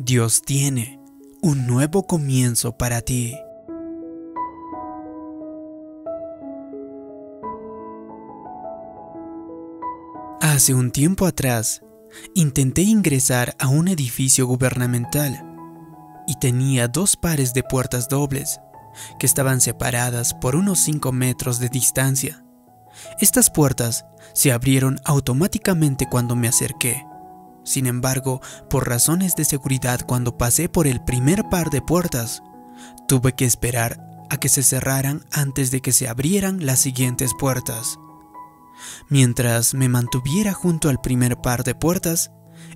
Dios tiene un nuevo comienzo para ti. Hace un tiempo atrás, intenté ingresar a un edificio gubernamental y tenía dos pares de puertas dobles que estaban separadas por unos 5 metros de distancia. Estas puertas se abrieron automáticamente cuando me acerqué. Sin embargo, por razones de seguridad cuando pasé por el primer par de puertas, tuve que esperar a que se cerraran antes de que se abrieran las siguientes puertas. Mientras me mantuviera junto al primer par de puertas,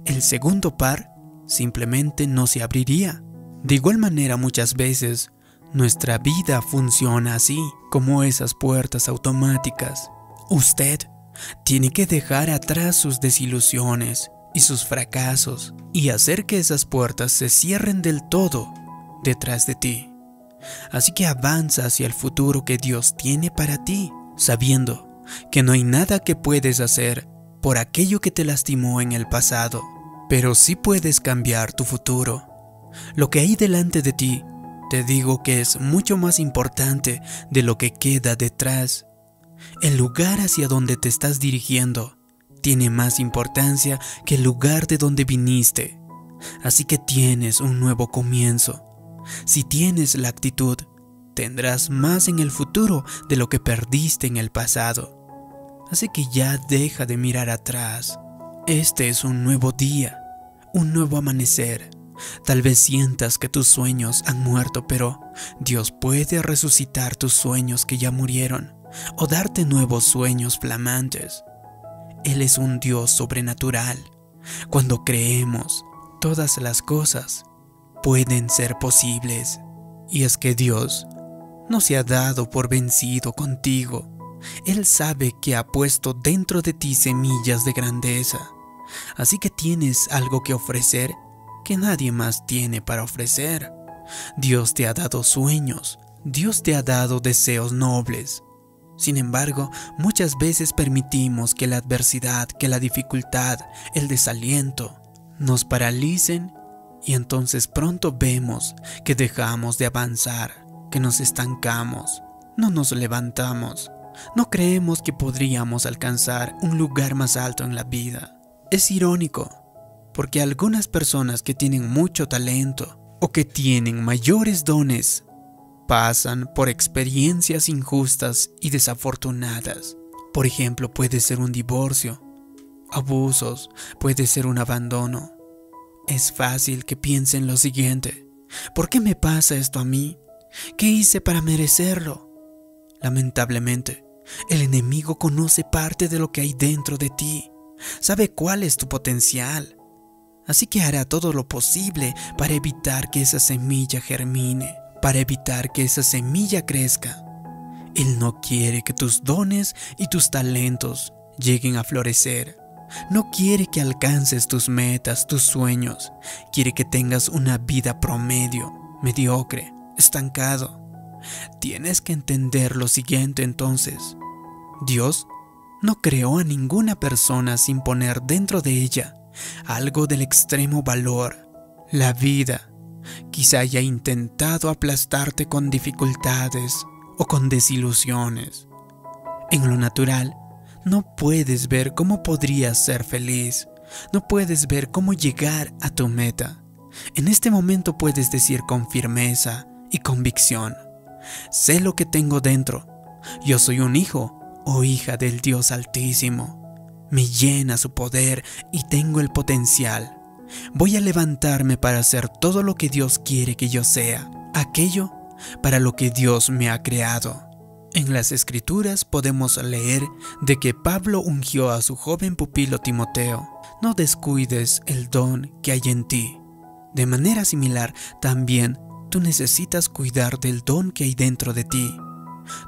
el segundo par simplemente no se abriría. De igual manera muchas veces nuestra vida funciona así, como esas puertas automáticas. Usted tiene que dejar atrás sus desilusiones y sus fracasos y hacer que esas puertas se cierren del todo detrás de ti. Así que avanza hacia el futuro que Dios tiene para ti, sabiendo que no hay nada que puedes hacer por aquello que te lastimó en el pasado, pero sí puedes cambiar tu futuro. Lo que hay delante de ti, te digo que es mucho más importante de lo que queda detrás. El lugar hacia donde te estás dirigiendo tiene más importancia que el lugar de donde viniste. Así que tienes un nuevo comienzo. Si tienes la actitud, tendrás más en el futuro de lo que perdiste en el pasado. Así que ya deja de mirar atrás. Este es un nuevo día, un nuevo amanecer. Tal vez sientas que tus sueños han muerto, pero Dios puede resucitar tus sueños que ya murieron o darte nuevos sueños flamantes. Él es un Dios sobrenatural. Cuando creemos, todas las cosas pueden ser posibles. Y es que Dios no se ha dado por vencido contigo. Él sabe que ha puesto dentro de ti semillas de grandeza. Así que tienes algo que ofrecer que nadie más tiene para ofrecer. Dios te ha dado sueños, Dios te ha dado deseos nobles, sin embargo, muchas veces permitimos que la adversidad, que la dificultad, el desaliento nos paralicen y entonces pronto vemos que dejamos de avanzar, que nos estancamos, no nos levantamos, no creemos que podríamos alcanzar un lugar más alto en la vida. Es irónico, porque algunas personas que tienen mucho talento o que tienen mayores dones pasan por experiencias injustas y desafortunadas. Por ejemplo, puede ser un divorcio, abusos, puede ser un abandono. Es fácil que piensen lo siguiente, ¿por qué me pasa esto a mí? ¿Qué hice para merecerlo? Lamentablemente, el enemigo conoce parte de lo que hay dentro de ti, sabe cuál es tu potencial, así que hará todo lo posible para evitar que esa semilla germine para evitar que esa semilla crezca. Él no quiere que tus dones y tus talentos lleguen a florecer. No quiere que alcances tus metas, tus sueños. Quiere que tengas una vida promedio, mediocre, estancado. Tienes que entender lo siguiente entonces. Dios no creó a ninguna persona sin poner dentro de ella algo del extremo valor. La vida Quizá haya intentado aplastarte con dificultades o con desilusiones. En lo natural, no puedes ver cómo podrías ser feliz, no puedes ver cómo llegar a tu meta. En este momento puedes decir con firmeza y convicción, sé lo que tengo dentro, yo soy un hijo o hija del Dios Altísimo. Me llena su poder y tengo el potencial Voy a levantarme para hacer todo lo que Dios quiere que yo sea, aquello para lo que Dios me ha creado. En las escrituras podemos leer de que Pablo ungió a su joven pupilo Timoteo. No descuides el don que hay en ti. De manera similar, también tú necesitas cuidar del don que hay dentro de ti.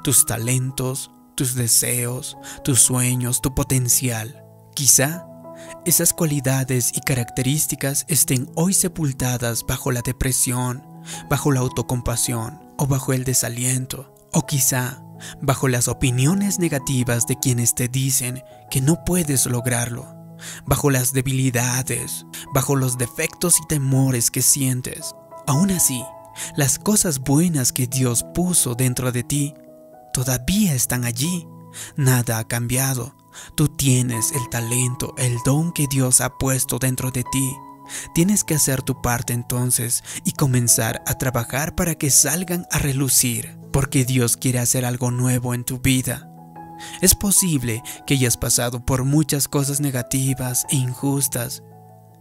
Tus talentos, tus deseos, tus sueños, tu potencial. Quizá esas cualidades y características estén hoy sepultadas bajo la depresión, bajo la autocompasión o bajo el desaliento, o quizá bajo las opiniones negativas de quienes te dicen que no puedes lograrlo. bajo las debilidades, bajo los defectos y temores que sientes. Aún así, las cosas buenas que Dios puso dentro de ti todavía están allí. Nada ha cambiado. Tú tienes el talento, el don que Dios ha puesto dentro de ti. Tienes que hacer tu parte entonces y comenzar a trabajar para que salgan a relucir, porque Dios quiere hacer algo nuevo en tu vida. Es posible que hayas pasado por muchas cosas negativas e injustas,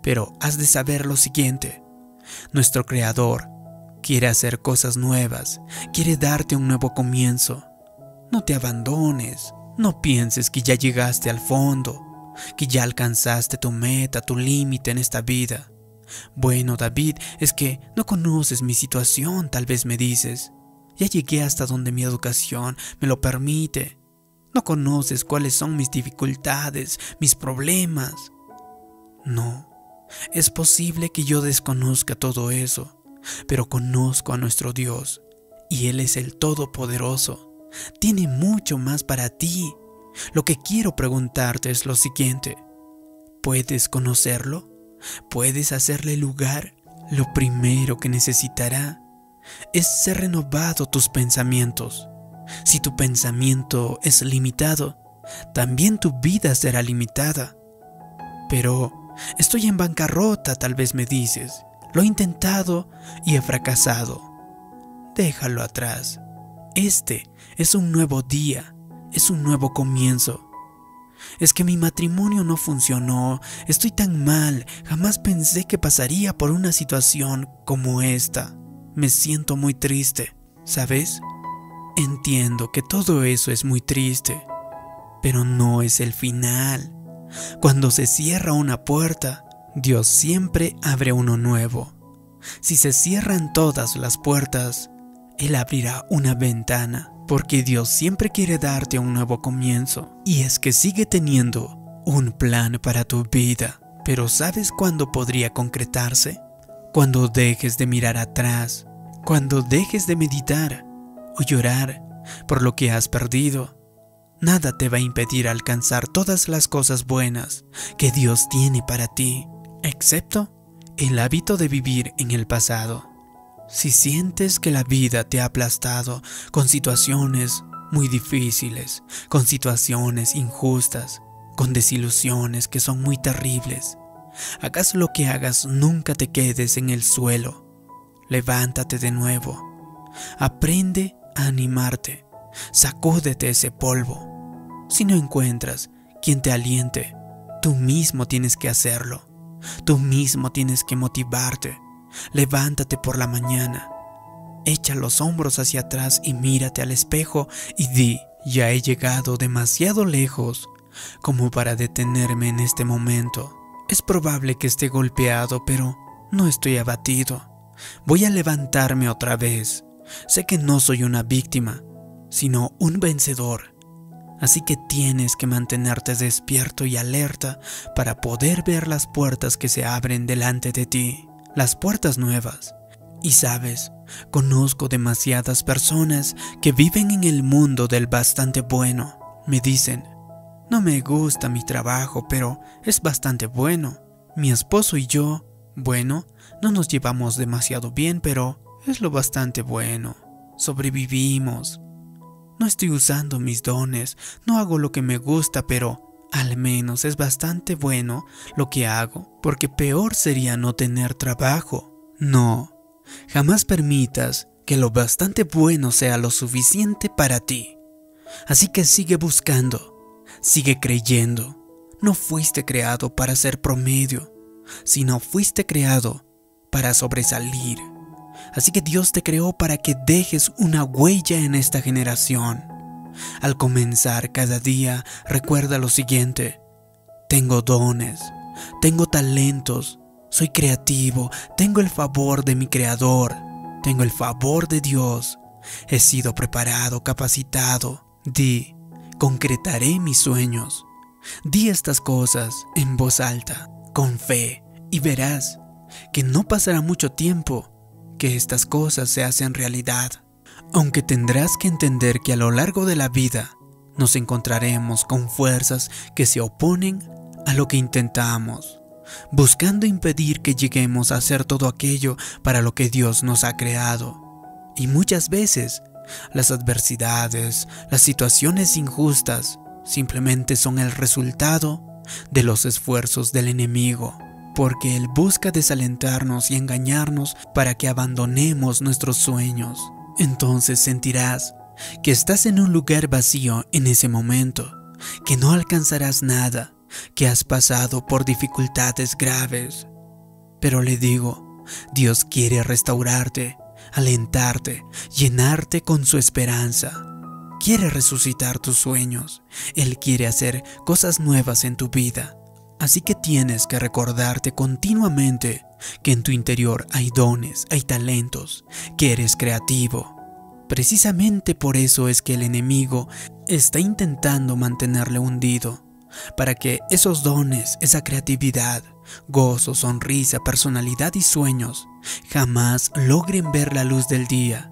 pero has de saber lo siguiente. Nuestro Creador quiere hacer cosas nuevas, quiere darte un nuevo comienzo. No te abandones, no pienses que ya llegaste al fondo, que ya alcanzaste tu meta, tu límite en esta vida. Bueno, David, es que no conoces mi situación, tal vez me dices. Ya llegué hasta donde mi educación me lo permite. No conoces cuáles son mis dificultades, mis problemas. No, es posible que yo desconozca todo eso, pero conozco a nuestro Dios, y Él es el Todopoderoso. Tiene mucho más para ti. Lo que quiero preguntarte es lo siguiente. ¿Puedes conocerlo? ¿Puedes hacerle lugar? Lo primero que necesitará es ser renovado tus pensamientos. Si tu pensamiento es limitado, también tu vida será limitada. Pero estoy en bancarrota, tal vez me dices. Lo he intentado y he fracasado. Déjalo atrás. Este es un nuevo día, es un nuevo comienzo. Es que mi matrimonio no funcionó, estoy tan mal, jamás pensé que pasaría por una situación como esta. Me siento muy triste, ¿sabes? Entiendo que todo eso es muy triste, pero no es el final. Cuando se cierra una puerta, Dios siempre abre uno nuevo. Si se cierran todas las puertas, Él abrirá una ventana, porque Dios siempre quiere darte un nuevo comienzo. Y es que sigue teniendo un plan para tu vida. Pero ¿sabes cuándo podría concretarse? Cuando dejes de mirar atrás, cuando dejes de meditar o llorar por lo que has perdido. Nada te va a impedir alcanzar todas las cosas buenas que Dios tiene para ti, excepto el hábito de vivir en el pasado. Si sientes que la vida te ha aplastado con situaciones muy difíciles, con situaciones injustas, con desilusiones que son muy terribles, hagas lo que hagas, nunca te quedes en el suelo. Levántate de nuevo. Aprende animarte. Sacúdete ese polvo. Si no encuentras quien te aliente, tú mismo tienes que hacerlo. Tú mismo tienes que motivarte. Levántate por la mañana. Echa los hombros hacia atrás y mírate al espejo y di, ya he llegado demasiado lejos como para detenerme en este momento. Es probable que esté golpeado, pero no estoy abatido. Voy a levantarme otra vez. Sé que no soy una víctima, sino un vencedor. Así que tienes que mantenerte despierto y alerta para poder ver las puertas que se abren delante de ti, las puertas nuevas. Y sabes, conozco demasiadas personas que viven en el mundo del bastante bueno. Me dicen, no me gusta mi trabajo, pero es bastante bueno. Mi esposo y yo, bueno, no nos llevamos demasiado bien, pero es lo bastante bueno. Sobrevivimos. No estoy usando mis dones, no hago lo que me gusta, pero al menos es bastante bueno lo que hago, porque peor sería no tener trabajo. No, jamás permitas que lo bastante bueno sea lo suficiente para ti. Así que sigue buscando, sigue creyendo. No fuiste creado para ser promedio, sino fuiste creado para sobresalir. Así que Dios te creó para que dejes una huella en esta generación. Al comenzar cada día, recuerda lo siguiente. Tengo dones, tengo talentos, soy creativo, tengo el favor de mi Creador, tengo el favor de Dios. He sido preparado, capacitado. Di, concretaré mis sueños. Di estas cosas en voz alta, con fe, y verás que no pasará mucho tiempo que estas cosas se hacen realidad, aunque tendrás que entender que a lo largo de la vida nos encontraremos con fuerzas que se oponen a lo que intentamos, buscando impedir que lleguemos a hacer todo aquello para lo que Dios nos ha creado. Y muchas veces, las adversidades, las situaciones injustas, simplemente son el resultado de los esfuerzos del enemigo, porque Él busca desalentarnos y engañarnos para que abandonemos nuestros sueños. Entonces sentirás que estás en un lugar vacío en ese momento, que no alcanzarás nada, que has pasado por dificultades graves. Pero le digo, Dios quiere restaurarte, alentarte, llenarte con su esperanza. Quiere resucitar tus sueños. Él quiere hacer cosas nuevas en tu vida. Así que tienes que recordarte continuamente que en tu interior hay dones, hay talentos, que eres creativo, Precisamente por eso es que el enemigo está intentando mantenerle hundido, para que esos dones, esa creatividad, gozo, sonrisa, personalidad y sueños jamás logren ver la luz del día.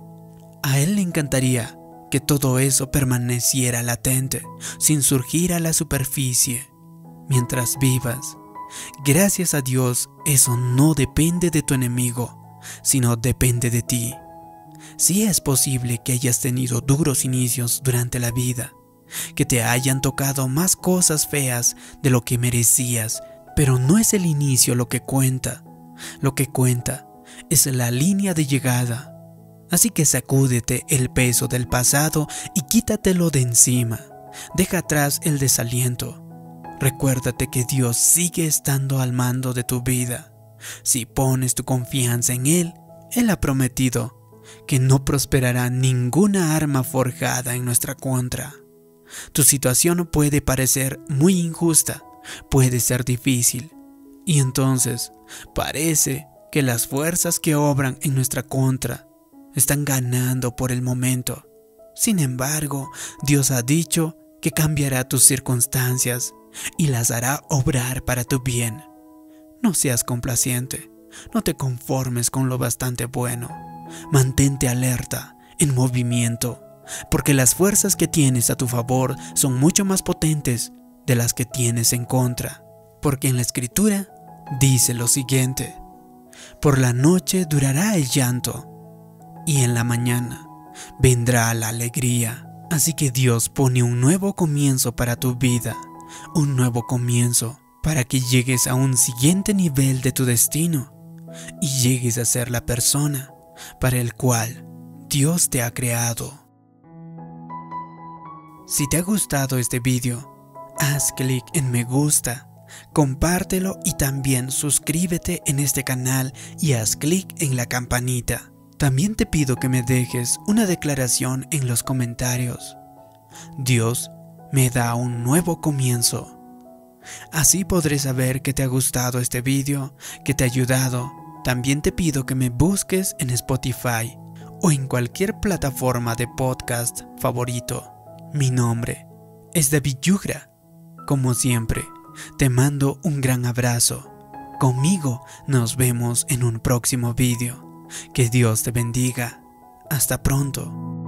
A él le encantaría que todo eso permaneciera latente, sin surgir a la superficie, mientras vivas. Gracias a Dios, eso no depende de tu enemigo, sino depende de ti. Sí es posible que hayas tenido duros inicios durante la vida, que te hayan tocado más cosas feas de lo que merecías, pero no es el inicio lo que cuenta. Lo que cuenta es la línea de llegada. Así que sacúdete el peso del pasado y quítatelo de encima. Deja atrás el desaliento. Recuérdate que Dios sigue estando al mando de tu vida. Si pones tu confianza en Él, Él ha prometido que no prosperará ninguna arma forjada en nuestra contra. Tu situación puede parecer muy injusta, puede ser difícil, y entonces parece que las fuerzas que obran en nuestra contra están ganando por el momento. Sin embargo, Dios ha dicho que cambiará tus circunstancias y las hará obrar para tu bien. No seas complaciente, no te conformes con lo bastante bueno Mantente alerta, en movimiento, porque las fuerzas que tienes a tu favor son mucho más potentes de las que tienes en contra. Porque en la escritura dice lo siguiente, por la noche durará el llanto y en la mañana vendrá la alegría. Así que Dios pone un nuevo comienzo para tu vida, un nuevo comienzo para que llegues a un siguiente nivel de tu destino y llegues a ser la persona para el cual Dios te ha creado. Si te ha gustado este vídeo, haz clic en me gusta, compártelo y también suscríbete en este canal y haz clic en la campanita. También te pido que me dejes una declaración en los comentarios. Dios me da un nuevo comienzo. Así podré saber que te ha gustado este vídeo, que te ha ayudado también te pido que me busques en Spotify o en cualquier plataforma de podcast favorito. Mi nombre es David Yugra. Como siempre, te mando un gran abrazo. Conmigo nos vemos en un próximo vídeo. Que Dios te bendiga. Hasta pronto.